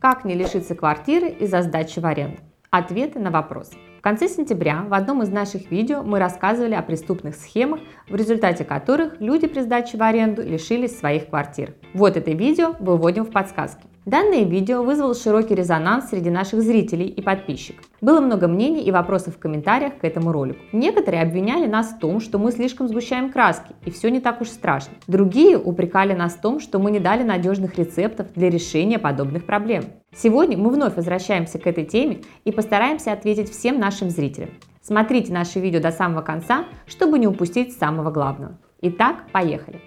Как не лишиться квартиры из-за сдачи в аренду? Ответы на вопросы. В конце сентября в одном из наших видео мы рассказывали о преступных схемах, в результате которых люди при сдаче в аренду лишились своих квартир. Вот это видео выводим в подсказки. Данное видео вызвало широкий резонанс среди наших зрителей и подписчиков. Было много мнений и вопросов в комментариях к этому ролику. Некоторые обвиняли нас в том, что мы слишком сгущаем краски, и все не так уж страшно. Другие упрекали нас в том, что мы не дали надежных рецептов для решения подобных проблем. Сегодня мы вновь возвращаемся к этой теме и постараемся ответить всем нашим зрителям. Смотрите наше видео до самого конца, чтобы не упустить самого главного. Итак, поехали!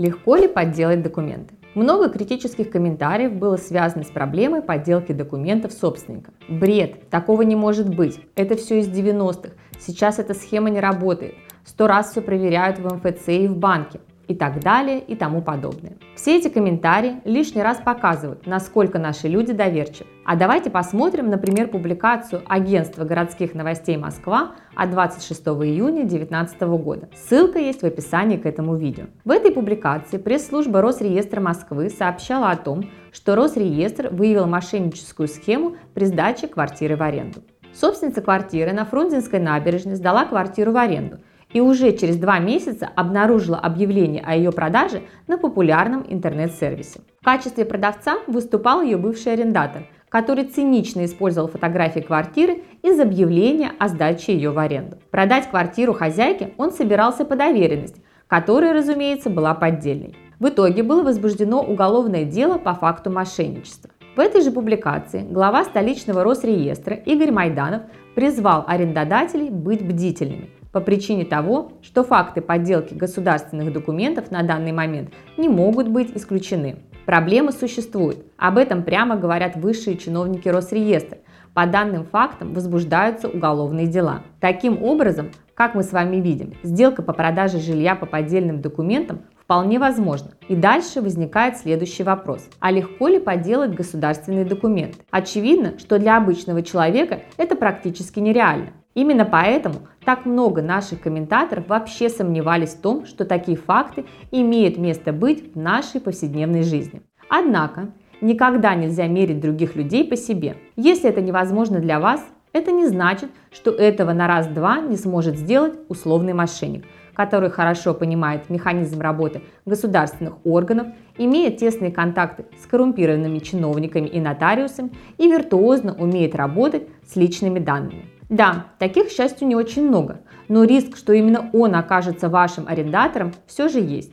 Легко ли подделать документы? Много критических комментариев было связано с проблемой подделки документов собственника. Бред, такого не может быть, это все из 90-х, сейчас эта схема не работает, сто раз все проверяют в МФЦ и в банке и так далее и тому подобное. Все эти комментарии лишний раз показывают, насколько наши люди доверчивы. А давайте посмотрим, например, публикацию Агентства городских новостей Москва от 26 июня 2019 года. Ссылка есть в описании к этому видео. В этой публикации пресс-служба Росреестра Москвы сообщала о том, что Росреестр выявил мошенническую схему при сдаче квартиры в аренду. Собственница квартиры на Фрунзенской набережной сдала квартиру в аренду – и уже через два месяца обнаружила объявление о ее продаже на популярном интернет-сервисе. В качестве продавца выступал ее бывший арендатор, который цинично использовал фотографии квартиры из объявления о сдаче ее в аренду. Продать квартиру хозяйке он собирался по доверенности, которая, разумеется, была поддельной. В итоге было возбуждено уголовное дело по факту мошенничества. В этой же публикации глава столичного Росреестра Игорь Майданов призвал арендодателей быть бдительными – по причине того, что факты подделки государственных документов на данный момент не могут быть исключены. Проблемы существуют. Об этом прямо говорят высшие чиновники Росреестра. По данным фактам возбуждаются уголовные дела. Таким образом, как мы с вами видим, сделка по продаже жилья по поддельным документам вполне возможно. И дальше возникает следующий вопрос. А легко ли подделать государственные документы? Очевидно, что для обычного человека это практически нереально. Именно поэтому так много наших комментаторов вообще сомневались в том, что такие факты имеют место быть в нашей повседневной жизни. Однако, никогда нельзя мерить других людей по себе. Если это невозможно для вас, это не значит, что этого на раз-два не сможет сделать условный мошенник, который хорошо понимает механизм работы государственных органов, имеет тесные контакты с коррумпированными чиновниками и нотариусами и виртуозно умеет работать с личными данными. Да, таких, к счастью, не очень много, но риск, что именно он окажется вашим арендатором, все же есть.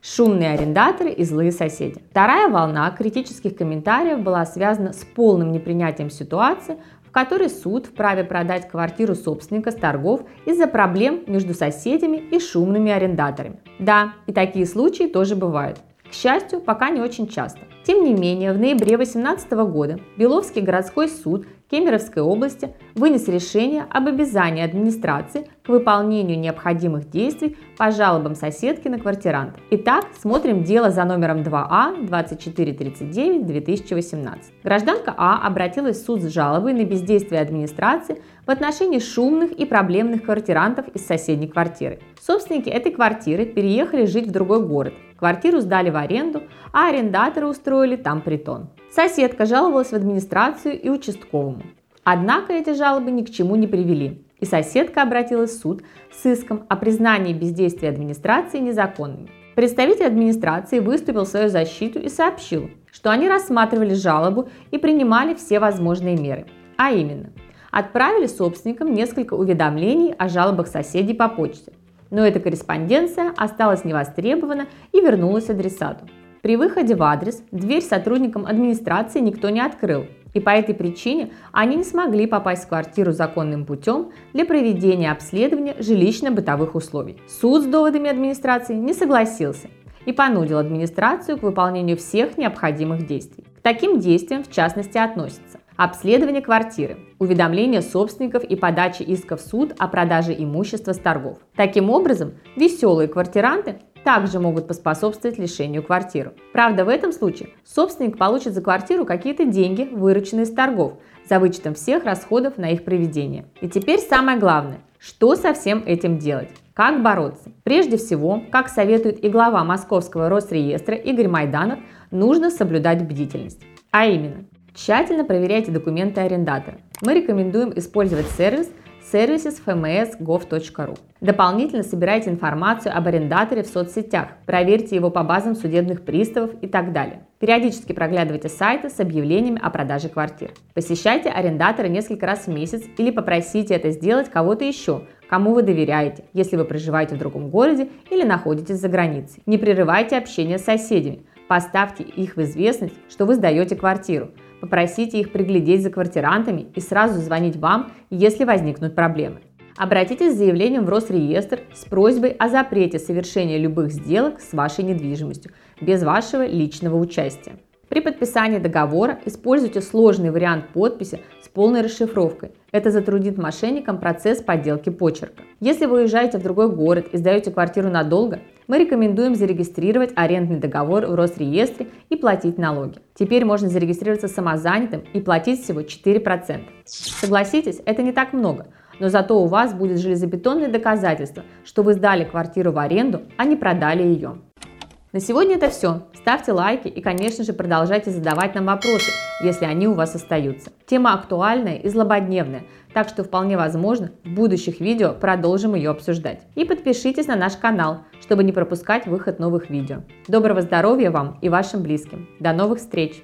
Шумные арендаторы и злые соседи. Вторая волна критических комментариев была связана с полным непринятием ситуации, в которой суд вправе продать квартиру собственника с торгов из-за проблем между соседями и шумными арендаторами. Да, и такие случаи тоже бывают. К счастью, пока не очень часто. Тем не менее, в ноябре 2018 года Беловский городской суд Кемеровской области вынес решение об обязании администрации к выполнению необходимых действий по жалобам соседки на квартиранта. Итак, смотрим дело за номером 2А 2439-2018. Гражданка А обратилась в суд с жалобой на бездействие администрации в отношении шумных и проблемных квартирантов из соседней квартиры. Собственники этой квартиры переехали жить в другой город, Квартиру сдали в аренду, а арендаторы устроили там притон. Соседка жаловалась в администрацию и участковому. Однако эти жалобы ни к чему не привели, и соседка обратилась в суд с иском о признании бездействия администрации незаконными. Представитель администрации выступил в свою защиту и сообщил, что они рассматривали жалобу и принимали все возможные меры, а именно отправили собственникам несколько уведомлений о жалобах соседей по почте – но эта корреспонденция осталась невостребована и вернулась адресату. При выходе в адрес дверь сотрудникам администрации никто не открыл, и по этой причине они не смогли попасть в квартиру законным путем для проведения обследования жилищно-бытовых условий. Суд с доводами администрации не согласился и понудил администрацию к выполнению всех необходимых действий. К таким действиям в частности относятся обследование квартиры, уведомление собственников и подача иска в суд о продаже имущества с торгов. Таким образом, веселые квартиранты также могут поспособствовать лишению квартиры. Правда, в этом случае собственник получит за квартиру какие-то деньги, вырученные с торгов, за вычетом всех расходов на их проведение. И теперь самое главное, что со всем этим делать? Как бороться? Прежде всего, как советует и глава Московского Росреестра Игорь Майданов, нужно соблюдать бдительность. А именно, тщательно проверяйте документы арендатора. Мы рекомендуем использовать сервис – services.fms.gov.ru. Дополнительно собирайте информацию об арендаторе в соцсетях, проверьте его по базам судебных приставов и так далее. Периодически проглядывайте сайты с объявлениями о продаже квартир. Посещайте арендатора несколько раз в месяц или попросите это сделать кого-то еще, кому вы доверяете, если вы проживаете в другом городе или находитесь за границей. Не прерывайте общение с соседями. Поставьте их в известность, что вы сдаете квартиру. Попросите их приглядеть за квартирантами и сразу звонить вам, если возникнут проблемы. Обратитесь с заявлением в Росреестр с просьбой о запрете совершения любых сделок с вашей недвижимостью без вашего личного участия. При подписании договора используйте сложный вариант подписи с полной расшифровкой. Это затруднит мошенникам процесс подделки почерка. Если вы уезжаете в другой город и сдаете квартиру надолго, мы рекомендуем зарегистрировать арендный договор в Росреестре и платить налоги. Теперь можно зарегистрироваться самозанятым и платить всего 4%. Согласитесь, это не так много, но зато у вас будет железобетонное доказательство, что вы сдали квартиру в аренду, а не продали ее. На сегодня это все. Ставьте лайки и, конечно же, продолжайте задавать нам вопросы, если они у вас остаются. Тема актуальная и злободневная, так что вполне возможно в будущих видео продолжим ее обсуждать. И подпишитесь на наш канал, чтобы не пропускать выход новых видео. Доброго здоровья вам и вашим близким. До новых встреч!